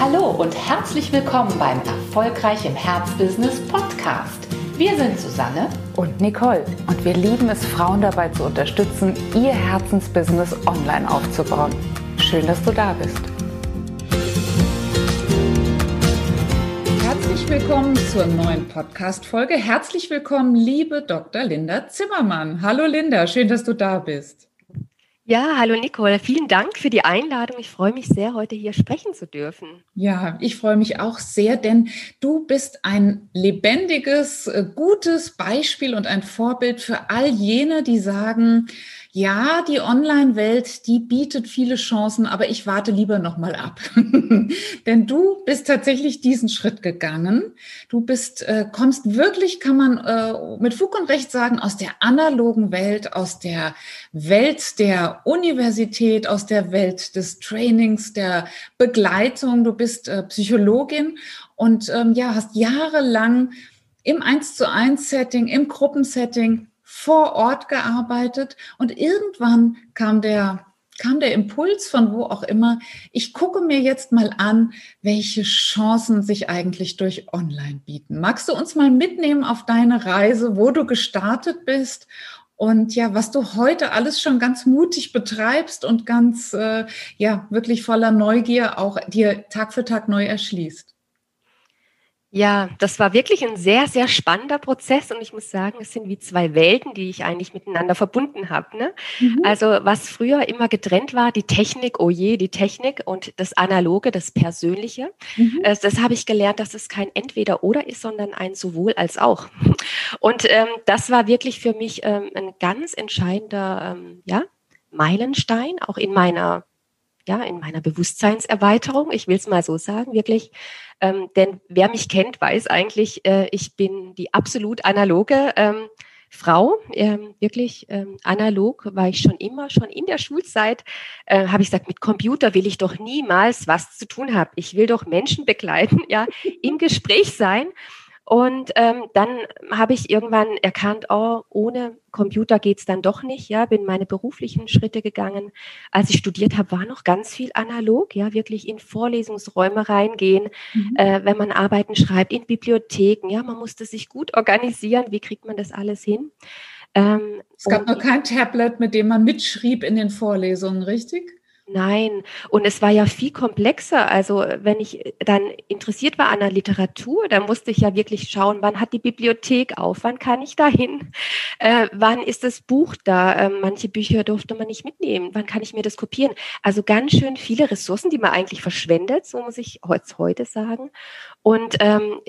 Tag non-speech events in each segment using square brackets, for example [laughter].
Hallo und herzlich willkommen beim Erfolgreich im Herzbusiness Podcast. Wir sind Susanne und Nicole und wir lieben es, Frauen dabei zu unterstützen, ihr Herzensbusiness online aufzubauen. Schön, dass du da bist. Herzlich willkommen zur neuen Podcast-Folge. Herzlich willkommen, liebe Dr. Linda Zimmermann. Hallo Linda, schön, dass du da bist. Ja, hallo Nicole, vielen Dank für die Einladung. Ich freue mich sehr, heute hier sprechen zu dürfen. Ja, ich freue mich auch sehr, denn du bist ein lebendiges, äh, gutes Beispiel und ein Vorbild für all jene, die sagen, ja, die Online-Welt, die bietet viele Chancen, aber ich warte lieber noch mal ab. [laughs] Denn du bist tatsächlich diesen Schritt gegangen. Du bist, äh, kommst wirklich, kann man äh, mit Fug und Recht sagen, aus der analogen Welt, aus der Welt der Universität, aus der Welt des Trainings, der Begleitung. Du bist äh, Psychologin und ähm, ja, hast jahrelang im 1 zu 1 Setting, im Gruppensetting vor Ort gearbeitet und irgendwann kam der kam der Impuls von wo auch immer, ich gucke mir jetzt mal an, welche Chancen sich eigentlich durch Online bieten. Magst du uns mal mitnehmen auf deine Reise, wo du gestartet bist und ja, was du heute alles schon ganz mutig betreibst und ganz, äh, ja, wirklich voller Neugier auch dir Tag für Tag neu erschließt? Ja, das war wirklich ein sehr, sehr spannender Prozess und ich muss sagen, es sind wie zwei Welten, die ich eigentlich miteinander verbunden habe. Ne? Mhm. Also was früher immer getrennt war, die Technik, oh je, die Technik und das Analoge, das Persönliche, mhm. Äh, das habe ich gelernt, dass es kein Entweder-Oder ist, sondern ein sowohl als auch. Und ähm, das war wirklich für mich ähm, ein ganz entscheidender ähm, ja, Meilenstein, auch in meiner ja, in meiner Bewusstseinserweiterung, ich will es mal so sagen, wirklich. Ähm, denn wer mich kennt, weiß eigentlich, äh, ich bin die absolut analoge ähm, Frau, ähm, wirklich ähm, analog war ich schon immer, schon in der Schulzeit, äh, habe ich gesagt, mit Computer will ich doch niemals was zu tun haben. Ich will doch Menschen begleiten, [laughs] ja, im Gespräch sein. Und ähm, dann habe ich irgendwann erkannt, oh, ohne Computer geht's dann doch nicht. Ja, bin meine beruflichen Schritte gegangen. Als ich studiert habe, war noch ganz viel analog. Ja, wirklich in Vorlesungsräume reingehen, mhm. äh, wenn man Arbeiten schreibt, in Bibliotheken. Ja, man musste sich gut organisieren. Wie kriegt man das alles hin? Ähm, es gab noch kein Tablet, mit dem man mitschrieb in den Vorlesungen, richtig? Nein, und es war ja viel komplexer. Also wenn ich dann interessiert war an der Literatur, dann musste ich ja wirklich schauen, wann hat die Bibliothek auf, wann kann ich da hin, äh, wann ist das Buch da. Äh, manche Bücher durfte man nicht mitnehmen, wann kann ich mir das kopieren. Also ganz schön viele Ressourcen, die man eigentlich verschwendet, so muss ich heute sagen. Und ähm,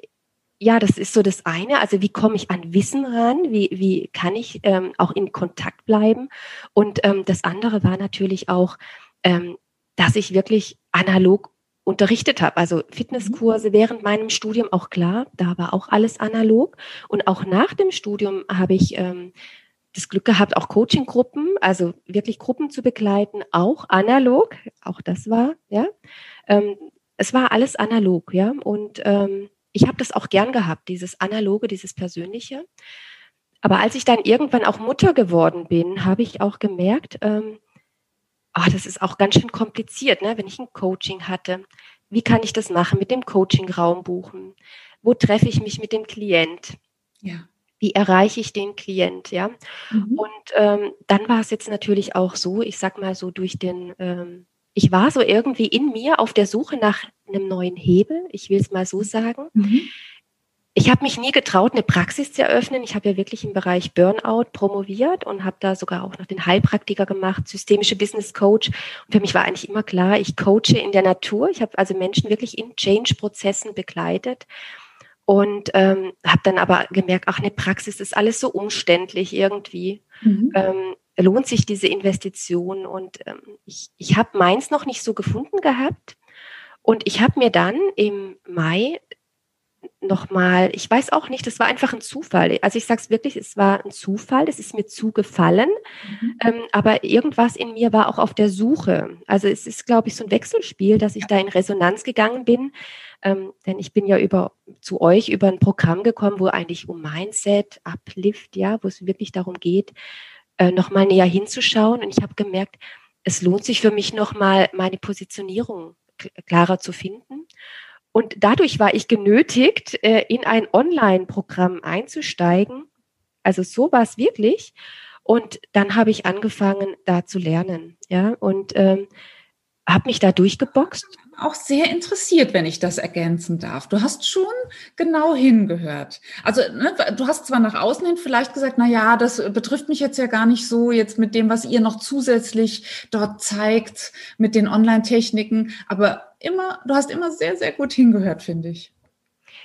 ja, das ist so das eine. Also wie komme ich an Wissen ran? Wie, wie kann ich ähm, auch in Kontakt bleiben? Und ähm, das andere war natürlich auch, ähm, dass ich wirklich analog unterrichtet habe. Also Fitnesskurse mhm. während meinem Studium auch klar, da war auch alles analog. Und auch nach dem Studium habe ich ähm, das Glück gehabt, auch Coaching-Gruppen, also wirklich Gruppen zu begleiten, auch analog. Auch das war, ja. Ähm, es war alles analog, ja. Und ähm, ich habe das auch gern gehabt, dieses Analoge, dieses Persönliche. Aber als ich dann irgendwann auch Mutter geworden bin, habe ich auch gemerkt, ähm, oh, das ist auch ganz schön kompliziert, ne? wenn ich ein Coaching hatte. Wie kann ich das machen? Mit dem Coaching-Raum buchen? Wo treffe ich mich mit dem Klient? Ja. Wie erreiche ich den Klient? Ja. Mhm. Und ähm, dann war es jetzt natürlich auch so, ich sag mal so durch den, ähm, ich war so irgendwie in mir auf der Suche nach einem neuen Hebel, ich will es mal so sagen. Mhm ich habe mich nie getraut, eine Praxis zu eröffnen. Ich habe ja wirklich im Bereich Burnout promoviert und habe da sogar auch noch den Heilpraktiker gemacht, systemische Business Coach. Und für mich war eigentlich immer klar, ich coache in der Natur. Ich habe also Menschen wirklich in Change-Prozessen begleitet und ähm, habe dann aber gemerkt, ach, eine Praxis ist alles so umständlich irgendwie. Mhm. Ähm, lohnt sich diese Investition? Und ähm, ich, ich habe meins noch nicht so gefunden gehabt. Und ich habe mir dann im Mai nochmal, ich weiß auch nicht, das war einfach ein Zufall. Also ich sage es wirklich, es war ein Zufall, es ist mir zugefallen, mhm. ähm, aber irgendwas in mir war auch auf der Suche. Also es ist, glaube ich, so ein Wechselspiel, dass ich da in Resonanz gegangen bin, ähm, denn ich bin ja über zu euch über ein Programm gekommen, wo eigentlich um Mindset, Uplift, ja, wo es wirklich darum geht, äh, nochmal näher hinzuschauen. Und ich habe gemerkt, es lohnt sich für mich nochmal meine Positionierung klarer zu finden. Und dadurch war ich genötigt, äh, in ein Online-Programm einzusteigen. Also so war es wirklich. Und dann habe ich angefangen, da zu lernen. Ja, und ähm, habe mich da durchgeboxt. Auch sehr interessiert, wenn ich das ergänzen darf. Du hast schon genau hingehört. Also ne, du hast zwar nach außen hin vielleicht gesagt, na ja, das betrifft mich jetzt ja gar nicht so jetzt mit dem, was ihr noch zusätzlich dort zeigt mit den Online-Techniken, aber immer, du hast immer sehr, sehr gut hingehört, finde ich.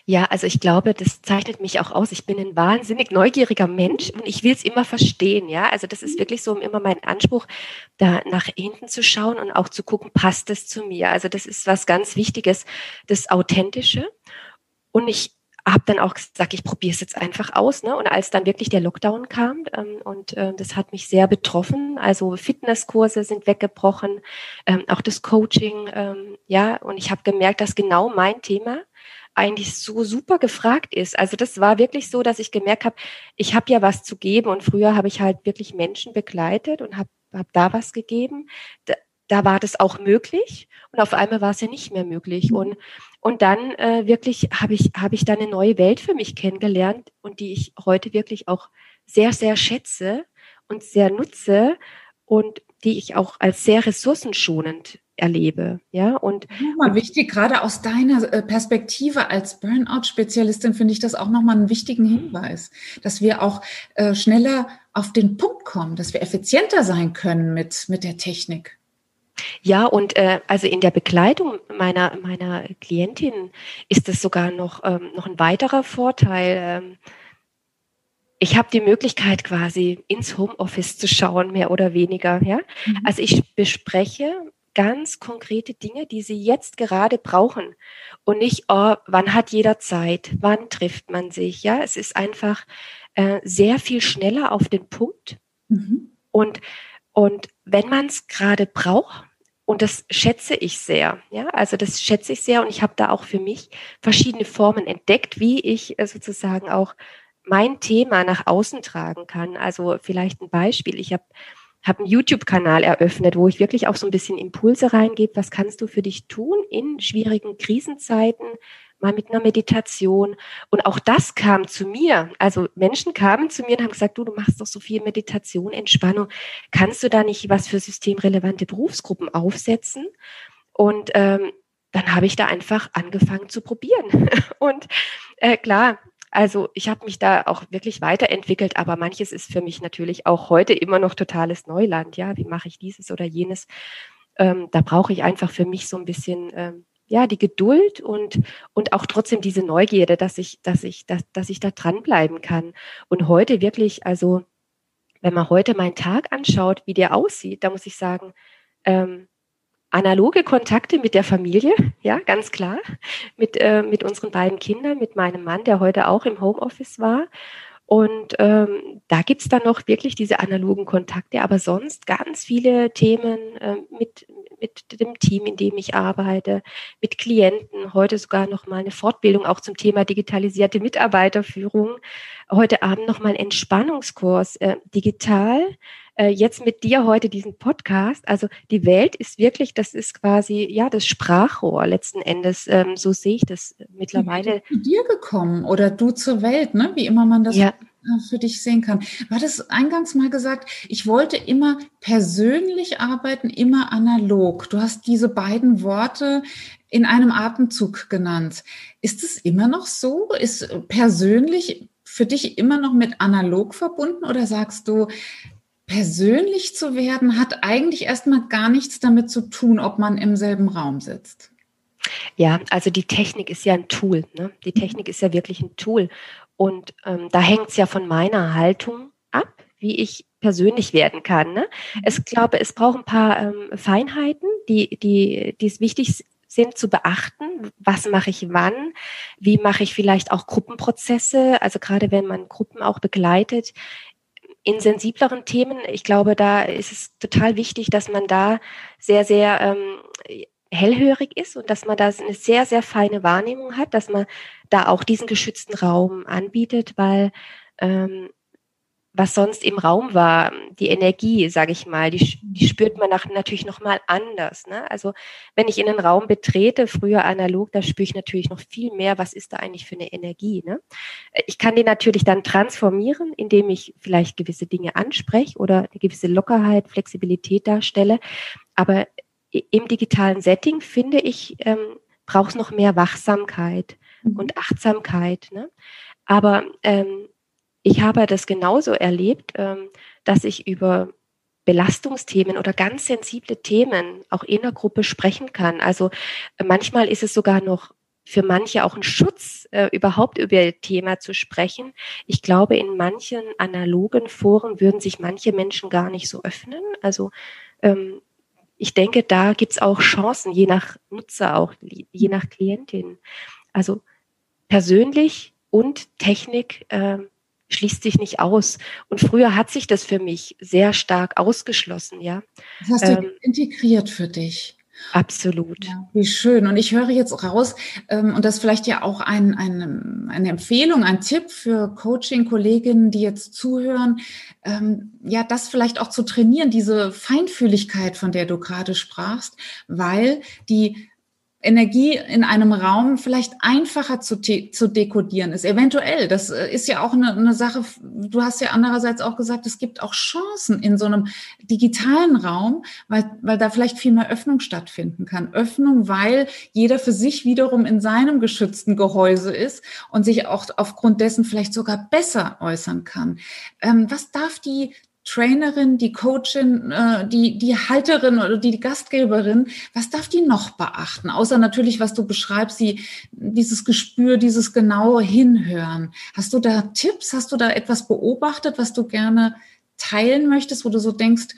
Ja, also ich glaube, das zeichnet mich auch aus. Ich bin ein wahnsinnig neugieriger Mensch und ich will es immer verstehen. Ja, also das ist mhm. wirklich so immer mein Anspruch, da nach hinten zu schauen und auch zu gucken, passt es zu mir? Also das ist was ganz Wichtiges, das Authentische. Und ich habe dann auch gesagt, ich probiere es jetzt einfach aus. Ne? Und als dann wirklich der Lockdown kam ähm, und äh, das hat mich sehr betroffen, also Fitnesskurse sind weggebrochen, ähm, auch das Coaching, ähm, ja, und ich habe gemerkt, dass genau mein Thema eigentlich so super gefragt ist. Also das war wirklich so, dass ich gemerkt habe, ich habe ja was zu geben und früher habe ich halt wirklich Menschen begleitet und habe hab da was gegeben. Da, da war das auch möglich und auf einmal war es ja nicht mehr möglich und und dann äh, wirklich habe ich habe ich dann eine neue Welt für mich kennengelernt und die ich heute wirklich auch sehr sehr schätze und sehr nutze und die ich auch als sehr ressourcenschonend erlebe. Ja, und, mal wichtig, gerade aus deiner äh, Perspektive als Burnout-Spezialistin finde ich das auch nochmal einen wichtigen Hinweis, dass wir auch äh, schneller auf den Punkt kommen, dass wir effizienter sein können mit, mit der Technik. Ja, und äh, also in der Begleitung meiner, meiner Klientin ist es sogar noch, ähm, noch ein weiterer Vorteil. Ähm, ich habe die Möglichkeit quasi ins Homeoffice zu schauen, mehr oder weniger. Ja? Mhm. Also ich bespreche ganz konkrete Dinge, die sie jetzt gerade brauchen und nicht, oh, wann hat jeder Zeit, wann trifft man sich. Ja, es ist einfach äh, sehr viel schneller auf den Punkt mhm. und und wenn man es gerade braucht, und das schätze ich sehr, ja, also das schätze ich sehr und ich habe da auch für mich verschiedene Formen entdeckt, wie ich äh, sozusagen auch mein Thema nach außen tragen kann. Also vielleicht ein Beispiel. Ich habe habe einen YouTube-Kanal eröffnet, wo ich wirklich auch so ein bisschen Impulse reingebe. Was kannst du für dich tun in schwierigen Krisenzeiten? Mal mit einer Meditation. Und auch das kam zu mir. Also Menschen kamen zu mir und haben gesagt, du, du machst doch so viel Meditation, Entspannung. Kannst du da nicht was für systemrelevante Berufsgruppen aufsetzen? Und ähm, dann habe ich da einfach angefangen zu probieren. [laughs] Und äh, klar, also ich habe mich da auch wirklich weiterentwickelt, aber manches ist für mich natürlich auch heute immer noch totales Neuland. Ja, wie mache ich dieses oder jenes? Ähm, da brauche ich einfach für mich so ein bisschen ähm, ja die Geduld und und auch trotzdem diese Neugierde, dass ich dass ich dass, dass ich da dranbleiben kann. Und heute wirklich, also wenn man heute meinen Tag anschaut, wie der aussieht, da muss ich sagen, ähm, analoge Kontakte mit der Familie, [laughs] ja, ganz klar, mit, äh, mit unseren beiden Kindern, mit meinem Mann, der heute auch im Homeoffice war. Und ähm, da gibt's dann noch wirklich diese analogen Kontakte, aber sonst ganz viele Themen äh, mit, mit dem Team, in dem ich arbeite, mit Klienten, heute sogar noch mal eine Fortbildung auch zum Thema digitalisierte Mitarbeiterführung, heute Abend noch mal ein Entspannungskurs äh, digital äh, jetzt mit dir heute diesen Podcast. Also die Welt ist wirklich, das ist quasi ja das Sprachrohr letzten Endes. Ähm, so sehe ich das mittlerweile. Zu dir gekommen oder du zur Welt, ne? Wie immer man das ja. Für dich sehen kann. War das eingangs mal gesagt? Ich wollte immer persönlich arbeiten, immer analog. Du hast diese beiden Worte in einem Atemzug genannt. Ist es immer noch so? Ist persönlich für dich immer noch mit analog verbunden oder sagst du, persönlich zu werden hat eigentlich erstmal gar nichts damit zu tun, ob man im selben Raum sitzt. Ja, also die Technik ist ja ein Tool. Ne? Die. Technik ist ja wirklich ein Tool. Und ähm, da hängt es ja von meiner Haltung ab, wie ich persönlich werden kann. Ne? Mhm. Es glaube, es braucht ein paar ähm, Feinheiten, die, die, die es wichtig sind zu beachten. Was mache ich wann? Wie mache ich vielleicht auch Gruppenprozesse? Also gerade wenn man Gruppen auch begleitet, in sensibleren Themen, ich glaube, da ist es total wichtig, dass man da sehr, sehr ähm, hellhörig ist und dass man da eine sehr, sehr feine Wahrnehmung hat, dass man da auch diesen geschützten Raum anbietet, weil ähm, was sonst im Raum war, die Energie, sage ich mal, die, die spürt man nach, natürlich noch mal anders. Ne? Also wenn ich in einen Raum betrete, früher analog, da spüre ich natürlich noch viel mehr, was ist da eigentlich für eine Energie. Ne? Ich kann die natürlich dann transformieren, indem ich vielleicht gewisse Dinge anspreche oder eine gewisse Lockerheit, Flexibilität darstelle. Aber im digitalen Setting, finde ich, ähm, braucht es noch mehr Wachsamkeit mhm. und Achtsamkeit. Ne? Aber ähm, ich habe das genauso erlebt, ähm, dass ich über Belastungsthemen oder ganz sensible Themen auch in der Gruppe sprechen kann. Also äh, manchmal ist es sogar noch für manche auch ein Schutz, äh, überhaupt über ihr Thema zu sprechen. Ich glaube, in manchen analogen Foren würden sich manche Menschen gar nicht so öffnen. Also ähm, ich denke, da gibt's auch Chancen, je nach Nutzer, auch je nach Klientin. Also persönlich und Technik äh, schließt sich nicht aus. Und früher hat sich das für mich sehr stark ausgeschlossen, ja. Das hast du ähm, integriert für dich. Absolut. Ja, wie schön. Und ich höre jetzt raus, ähm, und das vielleicht ja auch ein, ein, eine Empfehlung, ein Tipp für Coaching-Kolleginnen, die jetzt zuhören, ähm, ja, das vielleicht auch zu trainieren, diese Feinfühligkeit, von der du gerade sprachst, weil die Energie in einem Raum vielleicht einfacher zu, zu dekodieren ist. Eventuell, das äh, ist ja auch eine, eine, Sache, du hast ja andererseits auch gesagt, es gibt auch Chancen in so einem digitalen Raum, weil, weil da vielleicht viel mehr Öffnung stattfinden kann. Öffnung, weil jeder für sich wiederum in seinem geschützten Gehäuse ist und sich auch aufgrund dessen vielleicht sogar besser äußern kann. Ähm, was darf die Trainerin, die Coachin, äh, die, die Halterin oder die Gastgeberin, was darf die noch beachten? Außer natürlich, was du beschreibst, die, dieses Gespür, dieses genaue Hinhören. Hast du da Tipps? Hast du da etwas beobachtet, was du gerne teilen möchtest, wo du so denkst,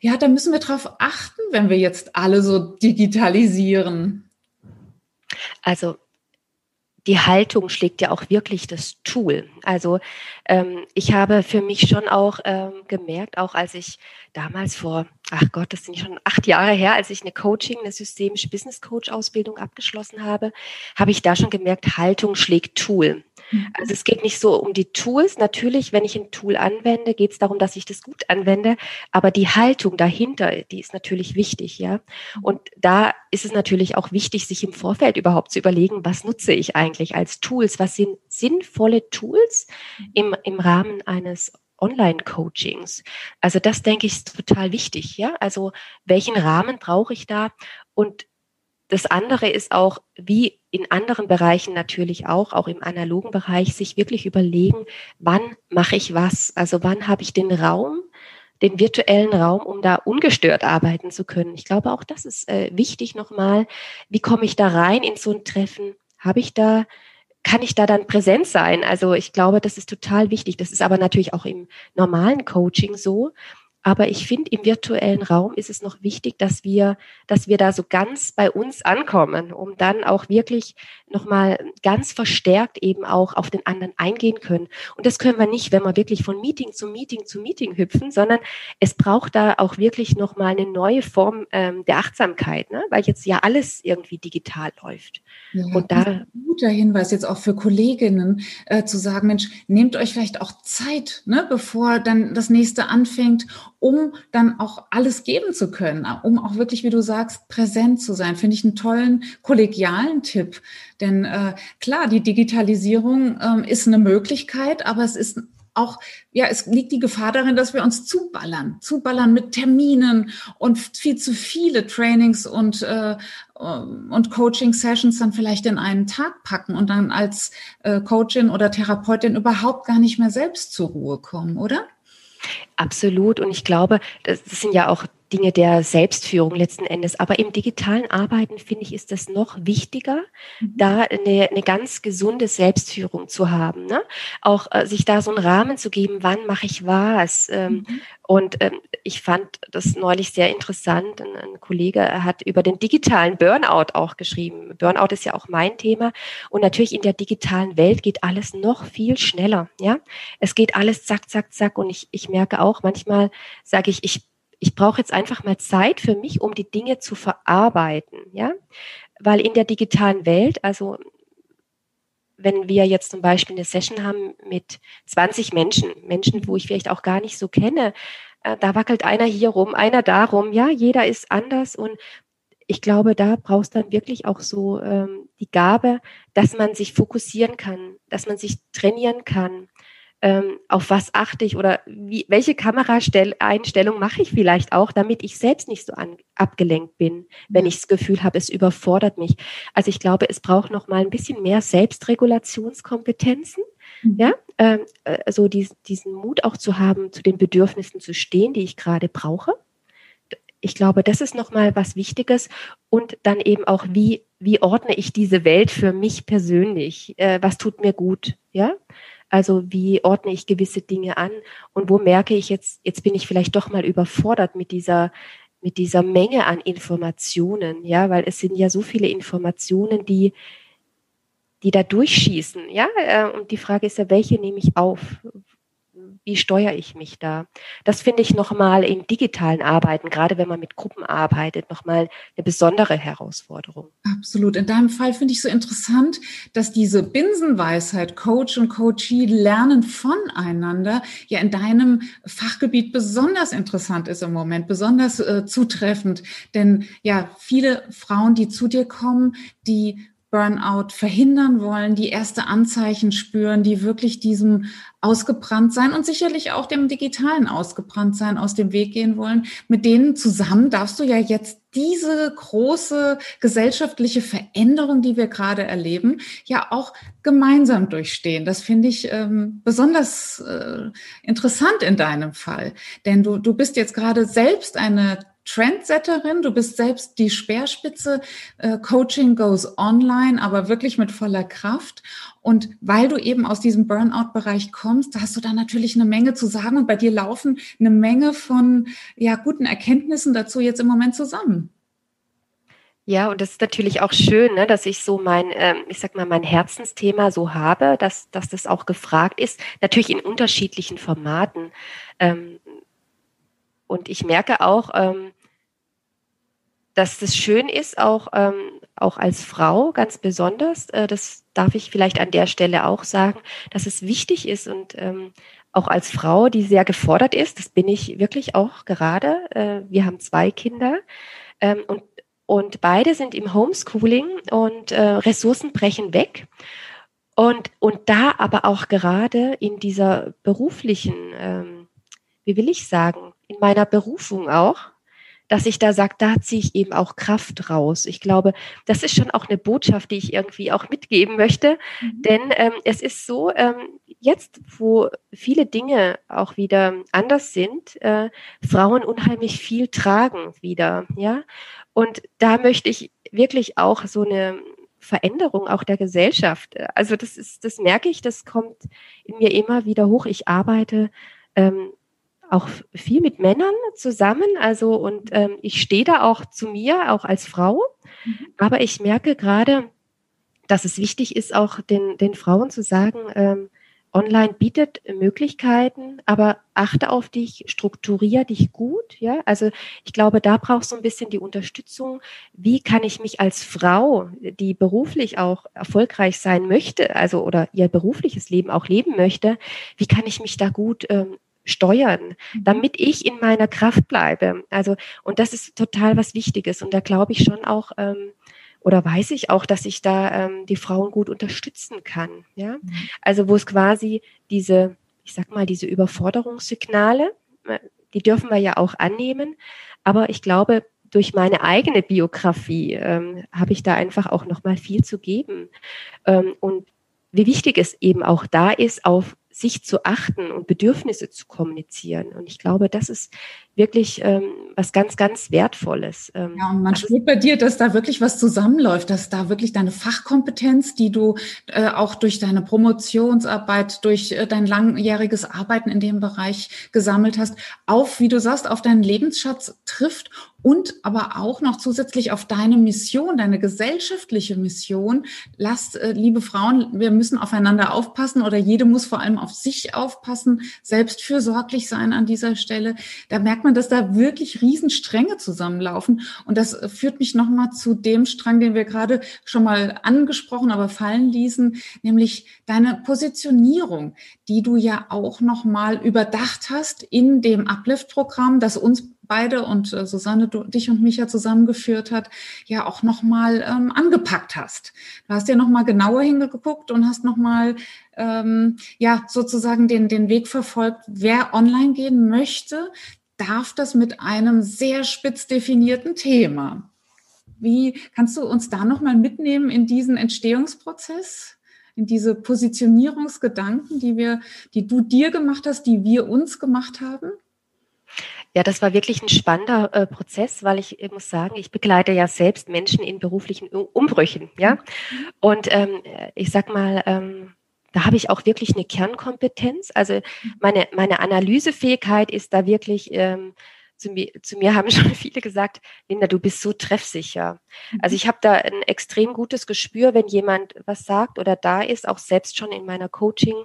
ja, da müssen wir drauf achten, wenn wir jetzt alle so digitalisieren? Also die Haltung schlägt ja auch wirklich das Tool. Also ähm, ich habe für mich schon auch ähm, gemerkt, auch als ich damals vor, ach Gott, das sind schon acht Jahre her, als ich eine Coaching, eine systemische Business Coach Ausbildung abgeschlossen habe, habe ich da schon gemerkt, Haltung schlägt Tool. Mhm. Also es geht nicht so um die Tools. Natürlich, wenn ich ein Tool anwende, geht es darum, dass ich das gut anwende. Aber die Haltung dahinter, die ist natürlich wichtig, ja. Mhm. Und da ist es natürlich auch wichtig, sich im Vorfeld überhaupt zu überlegen, was nutze ich eigentlich als Tools? Was sind sinnvolle Tools mhm. im, im Rahmen eines Online-Coachings. Also das denke ich ist total wichtig, ja. Also welchen Rahmen brauche ich da? Und das andere ist auch, wie in anderen Bereichen natürlich auch, auch im analogen Bereich, sich wirklich überlegen, wann mache ich was? Also wann habe ich den Raum, den virtuellen Raum, um da ungestört arbeiten zu können. Ich glaube, auch das ist äh, wichtig nochmal. Wie komme ich da rein in so ein Treffen? Habe ich da, kann ich da dann präsent sein? Also ich glaube, das ist total wichtig. Das ist aber natürlich auch im normalen Coaching so. Aber ich finde, im virtuellen Raum ist es noch wichtig, dass wir, dass wir da so ganz bei uns ankommen, um dann auch wirklich nochmal ganz verstärkt eben auch auf den anderen eingehen können. Und das können wir nicht, wenn wir wirklich von Meeting zu Meeting zu Meeting hüpfen, sondern es braucht da auch wirklich nochmal eine neue Form ähm, der Achtsamkeit, ne? weil jetzt ja alles irgendwie digital läuft. Ja, und da ein guter Hinweis jetzt auch für Kolleginnen äh, zu sagen, Mensch, nehmt euch vielleicht auch Zeit, ne, bevor dann das nächste anfängt um dann auch alles geben zu können, um auch wirklich, wie du sagst, präsent zu sein. Finde ich einen tollen kollegialen Tipp. Denn äh, klar, die Digitalisierung äh, ist eine Möglichkeit, aber es ist auch, ja, es liegt die Gefahr darin, dass wir uns zuballern, zuballern mit Terminen und viel zu viele Trainings und, äh, und Coaching-Sessions dann vielleicht in einen Tag packen und dann als äh, Coachin oder Therapeutin überhaupt gar nicht mehr selbst zur Ruhe kommen, oder? Absolut. Und ich glaube, das, sind ja auch Dinge der Selbstführung letzten Endes. Aber im digitalen Arbeiten, finde ich, ist das noch wichtiger, mhm. da eine, eine ganz gesunde Selbstführung zu haben. Ne? Auch äh, sich da so einen Rahmen zu geben, wann mache ich was. Ähm, mhm. Und ähm, ich fand das neulich sehr interessant. Ein, ein, Kollege hat über den digitalen Burnout auch geschrieben. Burnout ist ja auch mein Thema. Und natürlich in der digitalen Welt geht alles noch viel schneller. Ja, es geht alles zack, zack, zack. Und ich, ich merke auch manchmal, sage ich, ich ich brauche jetzt einfach mal Zeit für mich, um die Dinge zu verarbeiten, ja, weil in der digitalen Welt, also wenn wir jetzt zum Beispiel eine Session haben mit 20 Menschen, Menschen, wo ich vielleicht auch gar nicht so kenne, äh, da wackelt einer hier rum, einer da rum, ja, jeder ist anders und ich glaube, da brauchst dann wirklich auch so ähm, die Gabe, dass man sich fokussieren kann, dass man sich trainieren kann, ähm, auf was achte ich oder wie, welche Kameraeinstellung mache ich vielleicht auch, damit ich selbst nicht so an, abgelenkt bin, wenn ich das Gefühl habe, es überfordert mich. Also ich glaube, es braucht noch mal ein bisschen mehr Selbstregulationskompetenzen, mhm. ja, ähm, äh, so dies, diesen Mut auch zu haben, zu den Bedürfnissen zu stehen, die ich gerade brauche. Ich glaube, das ist noch mal was Wichtiges und dann eben auch, wie wie ordne ich diese Welt für mich persönlich? Äh, was tut mir gut? Ja, also wie ordne ich gewisse Dinge an und wo merke ich jetzt, jetzt bin ich vielleicht doch mal überfordert mit dieser, mit dieser Menge an Informationen, ja, weil es sind ja so viele Informationen, die, die da durchschießen, ja, äh, und die Frage ist ja, welche nehme ich auf? Wie steuere ich mich da? Das finde ich nochmal in digitalen Arbeiten, gerade wenn man mit Gruppen arbeitet, nochmal eine besondere Herausforderung. Absolut. In deinem Fall finde ich so interessant, dass diese Binsenweisheit, Coach und Coachee lernen voneinander, ja in deinem Fachgebiet besonders interessant ist im Moment, besonders äh, zutreffend. Denn ja, viele Frauen, die zu dir kommen, die Burnout verhindern wollen, die erste Anzeichen spüren, die wirklich diesem ausgebrannt sein und sicherlich auch dem digitalen ausgebrannt sein aus dem Weg gehen wollen. Mit denen zusammen darfst du ja jetzt diese große gesellschaftliche Veränderung, die wir gerade erleben, ja auch gemeinsam durchstehen. Das finde ich ähm, besonders äh, interessant in deinem Fall, denn du, du bist jetzt gerade selbst eine Trendsetterin, du bist selbst die Speerspitze, äh, Coaching goes online, aber wirklich mit voller Kraft. Und weil du eben aus diesem Burnout-Bereich kommst, hast du da natürlich eine Menge zu sagen und bei dir laufen eine Menge von ja, guten Erkenntnissen dazu jetzt im Moment zusammen. Ja, und das ist natürlich auch schön, ne, dass ich so mein, ähm, ich sag mal, mein Herzensthema so habe, dass, dass das auch gefragt ist, natürlich in unterschiedlichen Formaten. Ähm, und ich merke auch, ähm, dass das schön ist, auch, ähm, auch als Frau ganz besonders. Äh, das darf ich vielleicht an der Stelle auch sagen, dass es wichtig ist und ähm, auch als Frau, die sehr gefordert ist, das bin ich wirklich auch gerade. Äh, wir haben zwei Kinder ähm, und, und beide sind im Homeschooling und äh, Ressourcen brechen weg. Und, und da aber auch gerade in dieser beruflichen, ähm, wie will ich sagen, in meiner Berufung auch, dass ich da sage, da ziehe ich eben auch Kraft raus. Ich glaube, das ist schon auch eine Botschaft, die ich irgendwie auch mitgeben möchte. Mhm. Denn ähm, es ist so, ähm, jetzt, wo viele Dinge auch wieder anders sind, äh, Frauen unheimlich viel tragen wieder, ja. Und da möchte ich wirklich auch so eine Veränderung auch der Gesellschaft. Also das ist, das merke ich, das kommt in mir immer wieder hoch. Ich arbeite ähm, auch viel mit Männern zusammen. Also und ähm, ich stehe da auch zu mir, auch als Frau. Mhm. Aber ich merke gerade, dass es wichtig ist, auch den, den Frauen zu sagen, ähm, Online bietet Möglichkeiten, aber achte auf dich, strukturier dich gut. Ja, also ich glaube, da brauchst du ein bisschen die Unterstützung. Wie kann ich mich als Frau, die beruflich auch erfolgreich sein möchte, also oder ihr berufliches Leben auch leben möchte, wie kann ich mich da gut ähm, steuern, mhm. damit ich in meiner Kraft bleibe. Also, und das ist total was Wichtiges. Und da glaube ich schon auch, ähm, oder weiß ich auch, dass ich da ähm, die Frauen gut unterstützen kann. Ja, mhm. also wo es quasi diese, ich sag mal, diese Überforderungssignale, äh, die dürfen wir ja auch annehmen. Aber ich glaube, durch meine eigene Biografie ähm, habe ich da einfach auch noch mal viel zu geben. Ähm, und wie wichtig es eben auch da ist, auf sich zu achten und Bedürfnisse zu kommunizieren. Und ich glaube, das ist wirklich ähm, was ganz, ganz Wertvolles. Ähm, ja, und man spürt bei dir, dass da wirklich was zusammenläuft, dass da wirklich deine Fachkompetenz, die du äh, auch durch deine Promotionsarbeit, durch äh, dein langjähriges Arbeiten in dem Bereich gesammelt hast, auf, wie du sagst, auf deinen Lebensschatz trifft und aber auch noch zusätzlich auf deine Mission, deine gesellschaftliche Mission. Lasst, äh, liebe Frauen, wir müssen aufeinander aufpassen oder jede muss vor allem auf sich aufpassen, selbst fürsorglich sein an dieser Stelle. Da merkt man, dass da wirklich Riesenstränge zusammenlaufen. Und das führt mich nochmal zu dem Strang, den wir gerade schon mal angesprochen, aber fallen ließen, nämlich deine Positionierung, die du ja auch nochmal überdacht hast in dem Uplift-Programm, das uns beide und äh, Susanne, du, dich und mich ja zusammengeführt hat, ja auch nochmal ähm, angepackt hast. Du hast ja nochmal genauer hingeguckt und hast nochmal ähm, ja sozusagen den, den Weg verfolgt, wer online gehen möchte, darf das mit einem sehr spitz definierten Thema. Wie kannst du uns da nochmal mitnehmen in diesen Entstehungsprozess? in diese Positionierungsgedanken, die wir, die du dir gemacht hast, die wir uns gemacht haben? Ja, das war wirklich ein spannender äh, Prozess, weil ich, ich, muss sagen, ich begleite ja selbst Menschen in beruflichen Umbrüchen, ja. Und ähm, ich sag mal, ähm, da habe ich auch wirklich eine Kernkompetenz. Also meine, meine Analysefähigkeit ist da wirklich, ähm, zu, mir, zu mir haben [laughs] schon viele gesagt, Linda, du bist so treffsicher. Also ich habe da ein extrem gutes Gespür, wenn jemand was sagt oder da ist, auch selbst schon in meiner Coaching.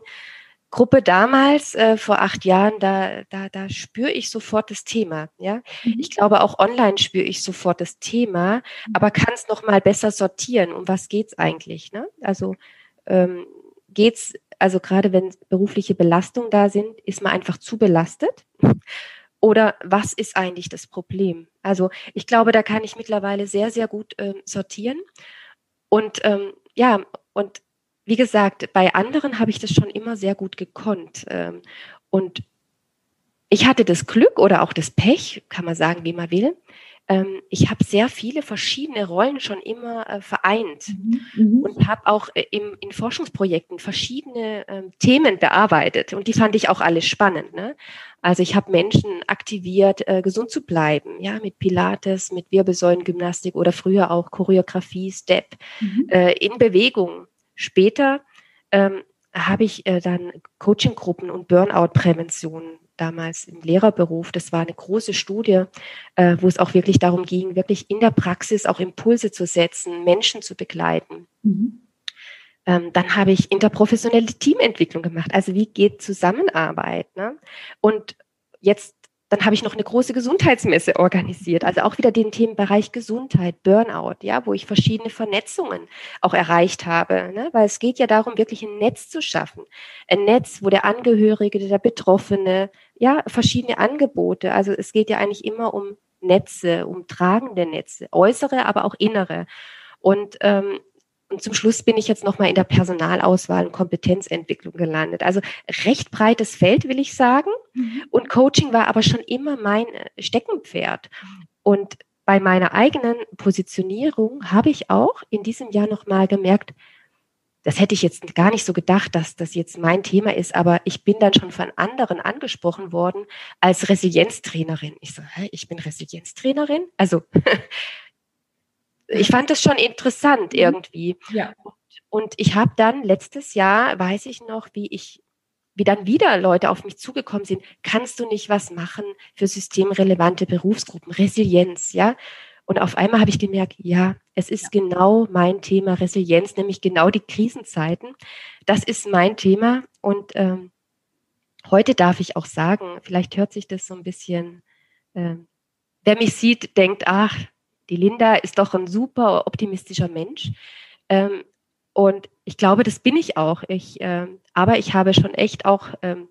Gruppe damals, äh, vor acht Jahren, da, da, da spüre ich sofort das Thema. Ja? Mhm. Ich glaube, auch online spüre ich sofort das Thema, mhm. aber kann es nochmal besser sortieren. Um was geht es eigentlich? Ne? Also ähm, geht's, also gerade wenn berufliche Belastungen da sind, ist man einfach zu belastet? Oder was ist eigentlich das Problem? Also ich glaube, da kann ich mittlerweile sehr, sehr gut ähm, sortieren. Und ähm, ja, und wie gesagt, bei anderen habe ich das schon immer sehr gut gekonnt. Ähm, und ich hatte das Glück oder auch das Pech, kann man sagen, wie man will. Ähm, ich habe sehr viele verschiedene Rollen schon immer äh, vereint mhm. mhm. und habe auch äh, in Forschungsprojekten verschiedene ähm, Themen bearbeitet. Und die fand ich auch alle spannend. Ne? Also ich habe Menschen aktiviert, äh, gesund zu bleiben, ja, mit Pilates, mit Wirbelsäulengymnastik oder früher auch Choreografie, Step, mhm. in Bewegung Später ähm, habe ich äh, dann Coachinggruppen und Burnout-Prävention damals im Lehrerberuf. Das war eine große Studie, äh, wo es auch wirklich darum ging, wirklich in der Praxis auch Impulse zu setzen, Menschen zu begleiten. Mhm. Ähm, dann habe ich interprofessionelle Teamentwicklung gemacht. Also wie geht Zusammenarbeit? Ne? Und jetzt dann habe ich noch eine große Gesundheitsmesse organisiert, also auch wieder den Themenbereich Gesundheit, Burnout, ja, wo ich verschiedene Vernetzungen auch erreicht habe, ne? weil es geht ja darum, wirklich ein Netz zu schaffen, ein Netz, wo der Angehörige, der Betroffene, ja, verschiedene Angebote, also es geht ja eigentlich immer um Netze, um tragende Netze, äußere, aber auch innere. Und ähm, und zum Schluss bin ich jetzt nochmal in der Personalauswahl und Kompetenzentwicklung gelandet. Also recht breites Feld, will ich sagen. Mhm. Und Coaching war aber schon immer mein äh, Steckenpferd. Und bei meiner eigenen Positionierung habe ich auch in diesem Jahr nochmal gemerkt, das hätte ich jetzt gar nicht so gedacht, dass das jetzt mein Thema ist, aber ich bin dann schon von anderen angesprochen worden als Resilienztrainerin. Ich so, hä, ich bin Resilienztrainerin? Also [laughs] ich fand das schon interessant mhm. irgendwie. Ja. Und ich habe dann letztes Jahr, weiß ich noch, wie ich, wie dann wieder Leute auf mich zugekommen sind, kannst du nicht was machen für systemrelevante Berufsgruppen, Resilienz, ja? Und auf einmal habe ich gemerkt, ja, es ist ja. genau mein Thema Resilienz, nämlich genau die Krisenzeiten. Das ist mein Thema. Und ähm, heute darf ich auch sagen, vielleicht hört sich das so ein bisschen, äh, wer mich sieht, denkt, ach, die Linda ist doch ein super optimistischer Mensch. Ähm, und ich glaube, das bin ich auch. Ich, äh, aber ich habe schon echt auch ähm,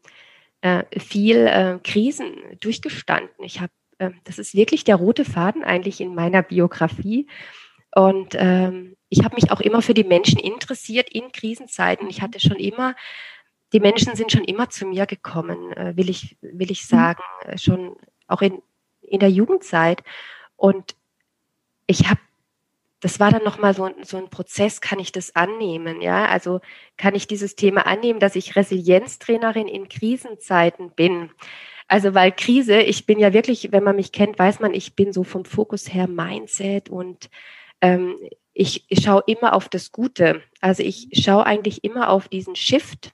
äh, viel äh, Krisen durchgestanden. Ich habe, ähm, das ist wirklich der rote Faden eigentlich in meiner Biografie. Und ähm, ich habe mich auch immer für die Menschen interessiert in Krisenzeiten. Ich hatte schon immer, die Menschen sind schon immer zu mir gekommen, äh, will ich, will ich mhm. sagen, äh, schon auch in, in der Jugendzeit. Und ich habe, das war dann nochmal so, so ein Prozess, kann ich das annehmen? Ja, also kann ich dieses Thema annehmen, dass ich Resilienztrainerin in Krisenzeiten bin? Also weil Krise, ich bin ja wirklich, wenn man mich kennt, weiß man, ich bin so vom Fokus her Mindset und ähm, ich, ich schaue immer auf das Gute. Also ich schaue eigentlich immer auf diesen Shift.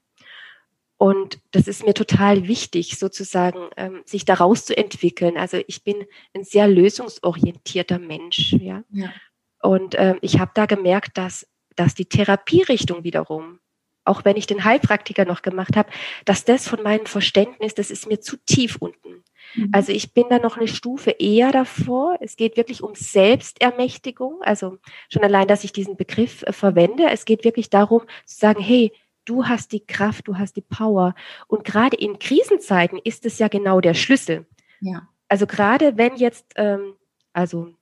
Und das ist mir total wichtig, sozusagen, ähm, sich daraus zu entwickeln. Also ich bin ein sehr lösungsorientierter Mensch, ja. ja. Und ähm, ich habe da gemerkt, dass, dass die Therapierichtung wiederum auch wenn ich den Heilpraktiker noch gemacht habe, dass das von meinem Verständnis, das ist mir zu tief unten. Mhm. Also ich bin da noch eine Stufe eher davor. Es geht wirklich um Selbstermächtigung. Also schon allein, dass ich diesen Begriff äh, verwende. Es geht wirklich darum zu sagen, hey, du hast die Kraft, du hast die Power. Und gerade in Krisenzeiten ist es ja genau der Schlüssel. Ja. Also gerade wenn jetzt, ähm, also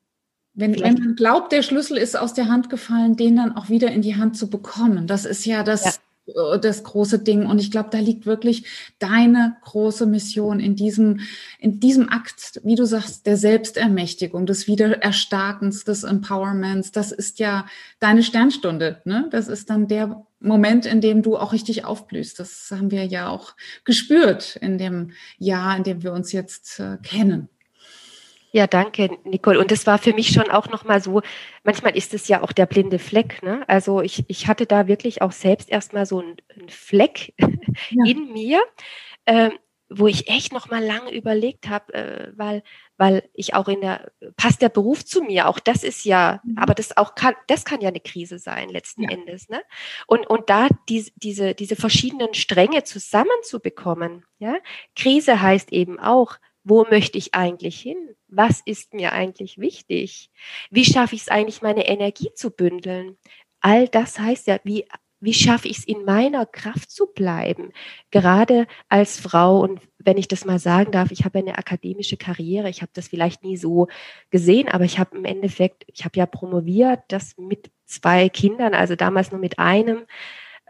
wenn, wenn, man glaubt, der Schlüssel ist aus der Hand gefallen, den dann auch wieder in die Hand zu bekommen. Das ist ja das, ja. Äh, das große Ding. Und ich glaube, da liegt wirklich deine große Mission in diesem, in diesem Akt, wie du sagst, der Selbstermächtigung, des Wiedererstarkens, des Empowerments. Das ist ja deine Sternstunde. Ne? Das ist dann der Moment, in dem du auch richtig aufblühst. Das haben wir ja auch gespürt in dem Jahr, in dem wir uns jetzt äh, kennen. Ja, danke, Nicole. Und das war für mich schon auch nochmal so, manchmal ist es ja auch der blinde Fleck. Ne? Also ich, ich hatte da wirklich auch selbst erstmal so einen, einen Fleck ja. [laughs] in mir, äh, wo ich echt nochmal lange überlegt habe, äh, weil, weil ich auch in der, passt der Beruf zu mir? Auch das ist ja, mhm. aber das auch kann, das kann ja eine Krise sein, letzten ja. Endes. Ne? Und, und da die, diese, diese verschiedenen Stränge zusammenzubekommen, ja, Krise heißt eben auch, wo möchte ich eigentlich hin? Was ist mir eigentlich wichtig? Wie schaffe ich es eigentlich, meine Energie zu bündeln? All das heißt ja, wie, wie schaffe ich es, in meiner Kraft zu bleiben? Gerade als Frau und wenn ich das mal sagen darf, ich habe eine akademische Karriere, ich habe das vielleicht nie so gesehen, aber ich habe im Endeffekt, ich habe ja promoviert, das mit zwei Kindern, also damals nur mit einem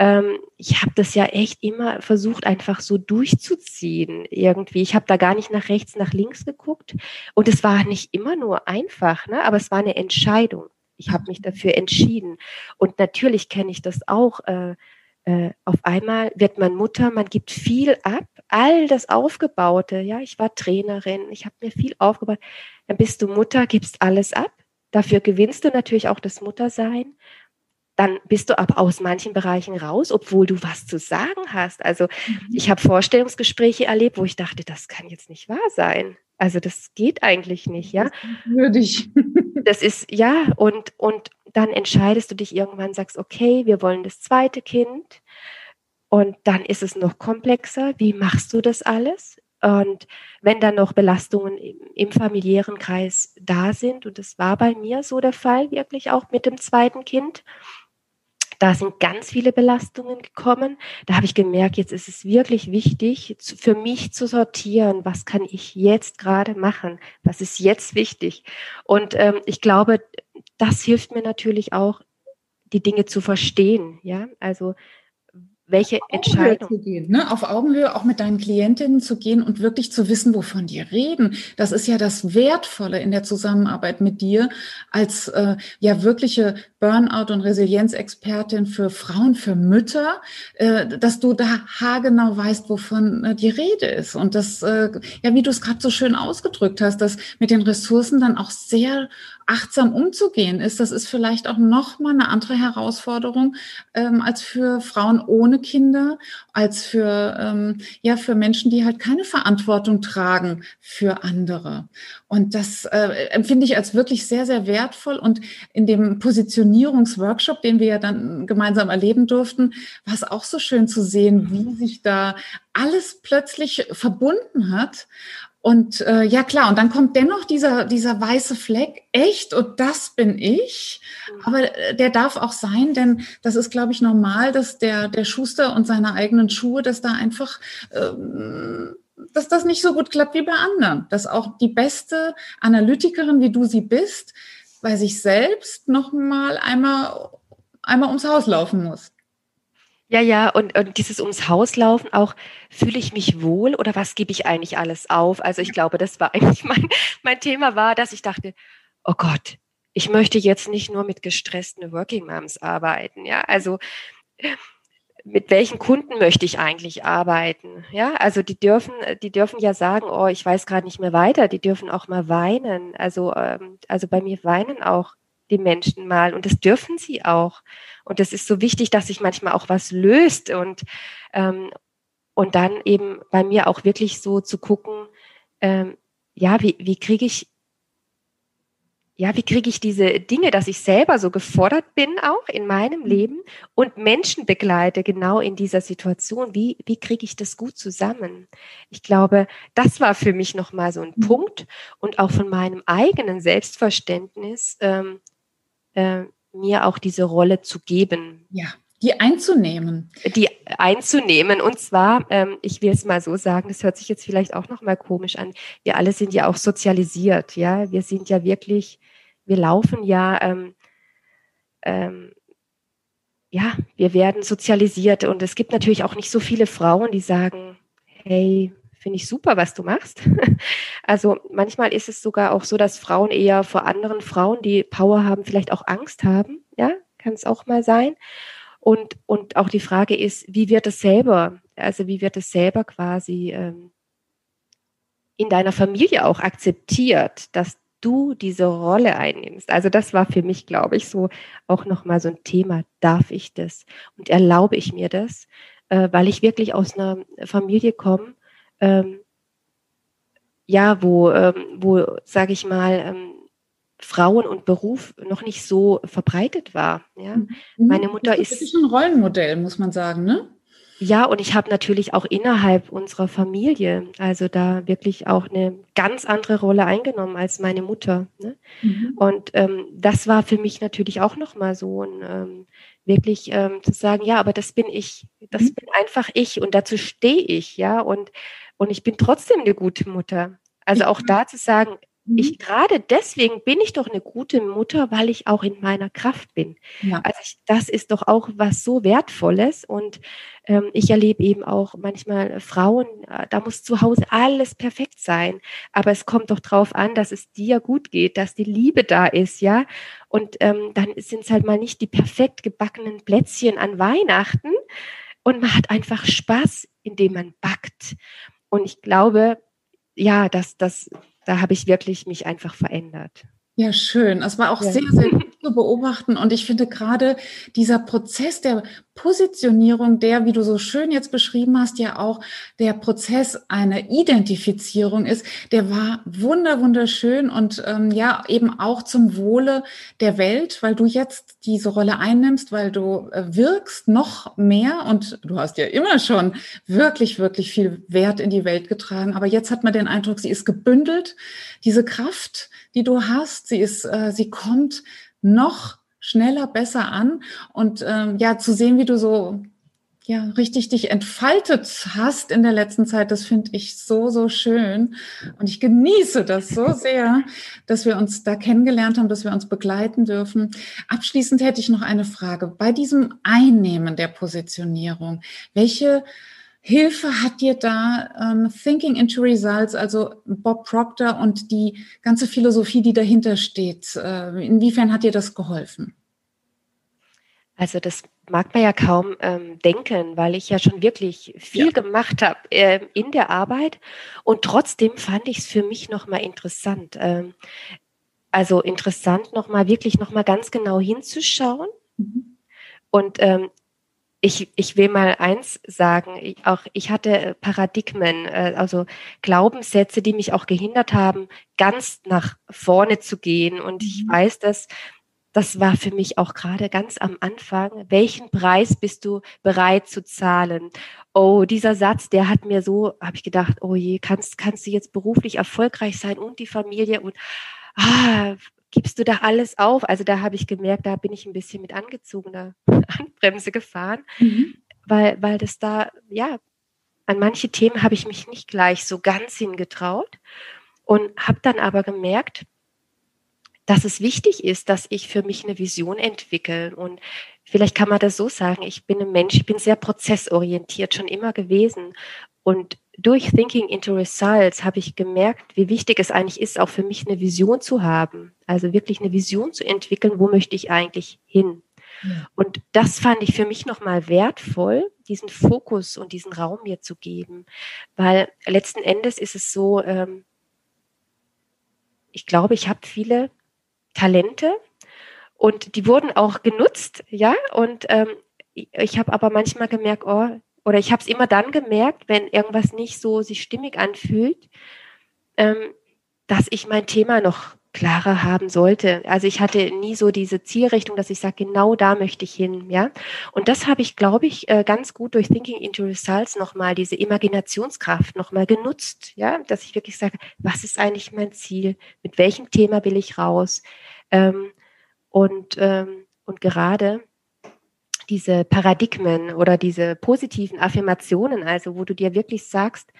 ähm, ich habe das ja echt immer versucht, einfach so durchzuziehen irgendwie. Ich habe da gar nicht nach rechts, nach links geguckt. Und es war nicht immer nur einfach, ne? aber es war eine Entscheidung. Ich habe mich dafür entschieden. Und natürlich kenne ich das auch. Äh, äh, auf einmal wird man Mutter, man gibt viel ab, all das Aufgebaute. Ja, ich war Trainerin, ich habe mir viel aufgebaut. Dann bist du Mutter, gibst alles ab. Dafür gewinnst du natürlich auch das Muttersein dann bist du aber aus manchen Bereichen raus, obwohl du was zu sagen hast. Also mhm. ich habe Vorstellungsgespräche erlebt, wo ich dachte, das kann jetzt nicht wahr sein. Also das geht eigentlich nicht, ja. Würde ich. [laughs] Das ist ja und und dann entscheidest du dich irgendwann, sagst, okay, wir wollen das zweite Kind. Und dann ist es noch komplexer. Wie machst du das alles? Und wenn dann noch Belastungen im familiären Kreis da sind, und das war bei mir so der Fall, wirklich auch mit dem zweiten Kind, da sind ganz viele Belastungen gekommen. Da habe ich gemerkt, jetzt ist es wirklich wichtig, für mich zu sortieren, was kann ich jetzt gerade machen, was ist jetzt wichtig. Und ähm, ich glaube, das hilft mir natürlich auch, die Dinge zu verstehen. Ja, also welche Entscheidung. Zu gehen, ne? Auf Augenhöhe auch mit deinen Klientinnen zu gehen und wirklich zu wissen, wovon die reden. Das ist ja das Wertvolle in der Zusammenarbeit mit dir als äh, ja wirkliche Burnout- und Resilienzexpertin für Frauen, für Mütter, äh, dass du da haargenau weißt, wovon äh, die Rede ist. Und das, äh, ja, wie du es gerade so schön ausgedrückt hast, dass mit den Ressourcen dann auch sehr achtsam umzugehen ist, das ist vielleicht auch noch mal eine andere Herausforderung ähm, als für Frauen ohne Kinder, als für ähm, ja für Menschen, die halt keine Verantwortung tragen für andere. Und das äh, empfinde ich als wirklich sehr sehr wertvoll. Und in dem Positionierungsworkshop, den wir ja dann gemeinsam erleben durften, war es auch so schön zu sehen, wie sich da alles plötzlich verbunden hat und äh, ja klar, und dann kommt dennoch dieser, dieser weiße Fleck, echt, und das bin ich. Mhm. Aber äh, der darf auch sein, denn das ist, glaube ich, normal, dass der, der Schuster und seine eigenen Schuhe, dass da einfach, ähm, dass das nicht so gut klappt wie bei anderen. Dass auch die beste Analytikerin, wie du sie bist, bei sich selbst nochmal einmal, einmal ums Haus laufen muss. Ja, ja, und, und dieses ums Haus laufen auch, fühle ich mich wohl oder was gebe ich eigentlich alles auf? Also ich glaube, das war [laughs] eigentlich mein, mein Thema war, dass ich dachte, oh Gott, ich möchte jetzt nicht nur mit gestressten Working Moms arbeiten, ja, also mit welchen Kunden möchte ich eigentlich arbeiten? Ja, also die dürfen, die dürfen ja sagen, oh, ich weiß gerade nicht mehr weiter. Die dürfen auch mal weinen. Also, ähm, also bei mir weinen auch die Menschen mal und das dürfen sie auch. Und das ist so wichtig, dass sich manchmal auch was löst und, ähm, und dann eben bei mir auch wirklich so zu gucken, ähm, ja, wie, wie kriege ich ja, wie kriege ich diese Dinge, dass ich selber so gefordert bin, auch in meinem mhm. Leben und Menschen begleite, genau in dieser Situation? Wie, wie kriege ich das gut zusammen? Ich glaube, das war für mich nochmal so ein mhm. Punkt und auch von meinem eigenen Selbstverständnis, ähm, äh, mir auch diese Rolle zu geben. Ja, die einzunehmen. Die einzunehmen. Und zwar, ähm, ich will es mal so sagen, das hört sich jetzt vielleicht auch nochmal komisch an. Wir alle sind ja auch sozialisiert, ja. Wir sind ja wirklich, wir laufen ja, ähm, ähm, ja, wir werden sozialisiert. Und es gibt natürlich auch nicht so viele Frauen, die sagen, hey, finde ich super, was du machst. [laughs] Also manchmal ist es sogar auch so, dass Frauen eher vor anderen Frauen, die Power haben, vielleicht auch Angst haben. Ja, kann es auch mal sein. Und, und auch die Frage ist, wie wird es selber, also wie wird es selber quasi ähm, in deiner Familie auch akzeptiert, dass du diese Rolle einnimmst. Also das war für mich, glaube ich, so auch nochmal so ein Thema, darf ich das und erlaube ich mir das, äh, weil ich wirklich aus einer Familie komme, ähm, ja, wo, ähm, wo sage ich mal, ähm, Frauen und Beruf noch nicht so verbreitet war. Ja? Mhm. Meine Mutter das ist, ist ein Rollenmodell, muss man sagen, ne? Ja, und ich habe natürlich auch innerhalb unserer Familie, also da wirklich auch eine ganz andere Rolle eingenommen als meine Mutter. Ne? Mhm. Und ähm, das war für mich natürlich auch nochmal so ein ähm, wirklich ähm, zu sagen, ja, aber das bin ich, das mhm. bin einfach ich und dazu stehe ich, ja, und, und ich bin trotzdem eine gute Mutter. Also auch da zu sagen, ich mhm. gerade deswegen bin ich doch eine gute Mutter, weil ich auch in meiner Kraft bin. Ja. Also ich, das ist doch auch was so Wertvolles. Und ähm, ich erlebe eben auch manchmal Frauen, äh, da muss zu Hause alles perfekt sein. Aber es kommt doch drauf an, dass es dir gut geht, dass die Liebe da ist, ja. Und ähm, dann sind es halt mal nicht die perfekt gebackenen Plätzchen an Weihnachten. Und man hat einfach Spaß, indem man backt. Und ich glaube, ja, dass das da habe ich wirklich mich einfach verändert. Ja, schön. Es war auch ja. sehr, sehr gut [laughs] zu beobachten. Und ich finde gerade dieser Prozess der Positionierung, der, wie du so schön jetzt beschrieben hast, ja auch der Prozess einer Identifizierung ist, der war wunder, wunderschön und ähm, ja, eben auch zum Wohle der Welt, weil du jetzt diese Rolle einnimmst, weil du äh, wirkst noch mehr und du hast ja immer schon wirklich, wirklich viel Wert in die Welt getragen. Aber jetzt hat man den Eindruck, sie ist gebündelt, diese Kraft die du hast. Sie ist, äh, sie kommt noch schneller, besser an und ähm, ja, zu sehen, wie du so ja richtig dich entfaltet hast in der letzten Zeit, das finde ich so so schön und ich genieße das so [laughs] sehr, dass wir uns da kennengelernt haben, dass wir uns begleiten dürfen. Abschließend hätte ich noch eine Frage bei diesem Einnehmen der Positionierung. Welche Hilfe hat dir da ähm, Thinking into Results, also Bob Proctor und die ganze Philosophie, die dahinter steht? Äh, inwiefern hat dir das geholfen? Also das mag man ja kaum ähm, denken, weil ich ja schon wirklich viel ja. gemacht habe äh, in der Arbeit und trotzdem fand ich es für mich nochmal interessant. Ähm, also interessant nochmal wirklich nochmal ganz genau hinzuschauen. Mhm. Und ähm, ich, ich will mal eins sagen, ich, auch ich hatte Paradigmen, äh, also Glaubenssätze, die mich auch gehindert haben, ganz nach vorne zu gehen. Und ich mhm. weiß, dass das war für mich auch gerade ganz am Anfang. Welchen Preis bist du bereit zu zahlen? Oh, dieser Satz, der hat mir so, habe ich gedacht, oh je, kannst, kannst du jetzt beruflich erfolgreich sein und die Familie und ah, gibst du da alles auf? Also da habe ich gemerkt, da bin ich ein bisschen mit angezogener [laughs] Handbremse gefahren, mhm. weil, weil das da, ja, an manche Themen habe ich mich nicht gleich so ganz hingetraut und habe dann aber gemerkt, dass es wichtig ist, dass ich für mich eine Vision entwickle. Und vielleicht kann man das so sagen, ich bin ein Mensch, ich bin sehr prozessorientiert schon immer gewesen. Und durch Thinking into Results habe ich gemerkt, wie wichtig es eigentlich ist, auch für mich eine Vision zu haben. Also wirklich eine Vision zu entwickeln, wo möchte ich eigentlich hin. Ja. Und das fand ich für mich nochmal wertvoll, diesen Fokus und diesen Raum mir zu geben. Weil letzten Endes ist es so, ähm, ich glaube, ich habe viele Talente und die wurden auch genutzt, ja. Und ähm, ich habe aber manchmal gemerkt, oh, oder ich habe es immer dann gemerkt, wenn irgendwas nicht so sich stimmig anfühlt, ähm, dass ich mein Thema noch klarer haben sollte. Also ich hatte nie so diese Zielrichtung, dass ich sage, genau da möchte ich hin, ja. Und das habe ich, glaube ich, äh, ganz gut durch Thinking into Results nochmal, diese Imaginationskraft nochmal genutzt, ja, dass ich wirklich sage, was ist eigentlich mein Ziel? Mit welchem Thema will ich raus? Ähm, und, ähm, und gerade diese Paradigmen oder diese positiven Affirmationen, also wo du dir wirklich sagst,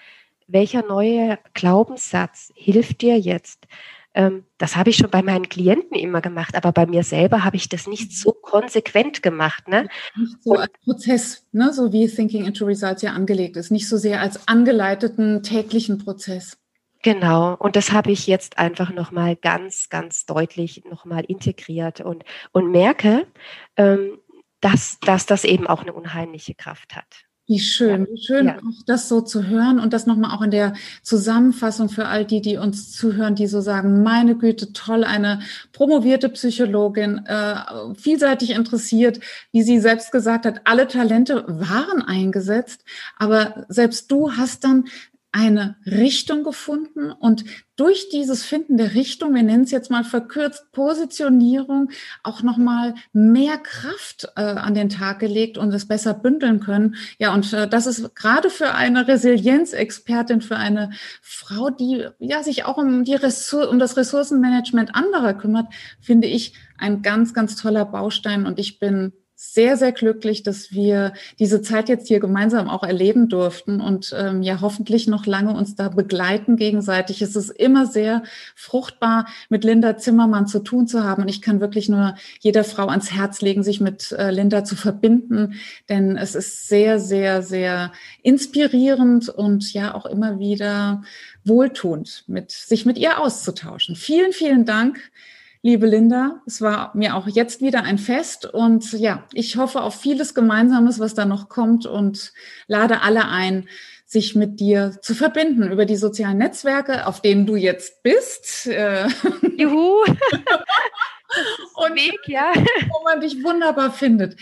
welcher neue Glaubenssatz hilft dir jetzt? Ähm, das habe ich schon bei meinen Klienten immer gemacht, aber bei mir selber habe ich das nicht so konsequent gemacht. Ne? Nicht so als Prozess, ne? so wie Thinking into Results ja angelegt ist, nicht so sehr als angeleiteten täglichen Prozess. Genau, und das habe ich jetzt einfach nochmal ganz, ganz deutlich nochmal integriert und, und merke, ähm, dass, dass das eben auch eine unheimliche Kraft hat. Wie schön, wie schön, ja. auch das so zu hören und das nochmal auch in der Zusammenfassung für all die, die uns zuhören, die so sagen, meine Güte, toll, eine promovierte Psychologin, äh, vielseitig interessiert, wie sie selbst gesagt hat, alle Talente waren eingesetzt, aber selbst du hast dann eine Richtung gefunden und durch dieses Finden der Richtung, wir nennen es jetzt mal verkürzt Positionierung, auch nochmal mehr Kraft äh, an den Tag gelegt und es besser bündeln können. Ja, und äh, das ist gerade für eine Resilienzexpertin, für eine Frau, die ja sich auch um, die Ressour um das Ressourcenmanagement anderer kümmert, finde ich ein ganz, ganz toller Baustein und ich bin sehr, sehr glücklich, dass wir diese Zeit jetzt hier gemeinsam auch erleben durften und ähm, ja hoffentlich noch lange uns da begleiten gegenseitig. Es ist immer sehr fruchtbar, mit Linda Zimmermann zu tun zu haben. Und ich kann wirklich nur jeder Frau ans Herz legen, sich mit äh, Linda zu verbinden, denn es ist sehr, sehr, sehr inspirierend und ja auch immer wieder wohltuend, mit, sich mit ihr auszutauschen. Vielen, vielen Dank Liebe Linda, es war mir auch jetzt wieder ein Fest und ja, ich hoffe auf vieles Gemeinsames, was da noch kommt und lade alle ein, sich mit dir zu verbinden über die sozialen Netzwerke, auf denen du jetzt bist. Äh, Juhu! [laughs] und Weg, ja. wo man dich wunderbar findet.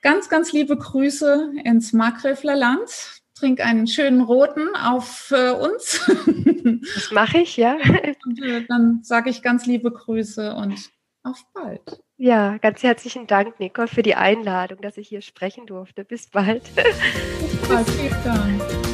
Ganz, ganz liebe Grüße ins Markgräfler Land. Trink einen schönen roten auf äh, uns. [laughs] Das mache ich, ja. Und äh, dann sage ich ganz liebe Grüße und auf bald. Ja, ganz herzlichen Dank, Nico, für die Einladung, dass ich hier sprechen durfte. Bis bald. Bis bald. Vielen Dank.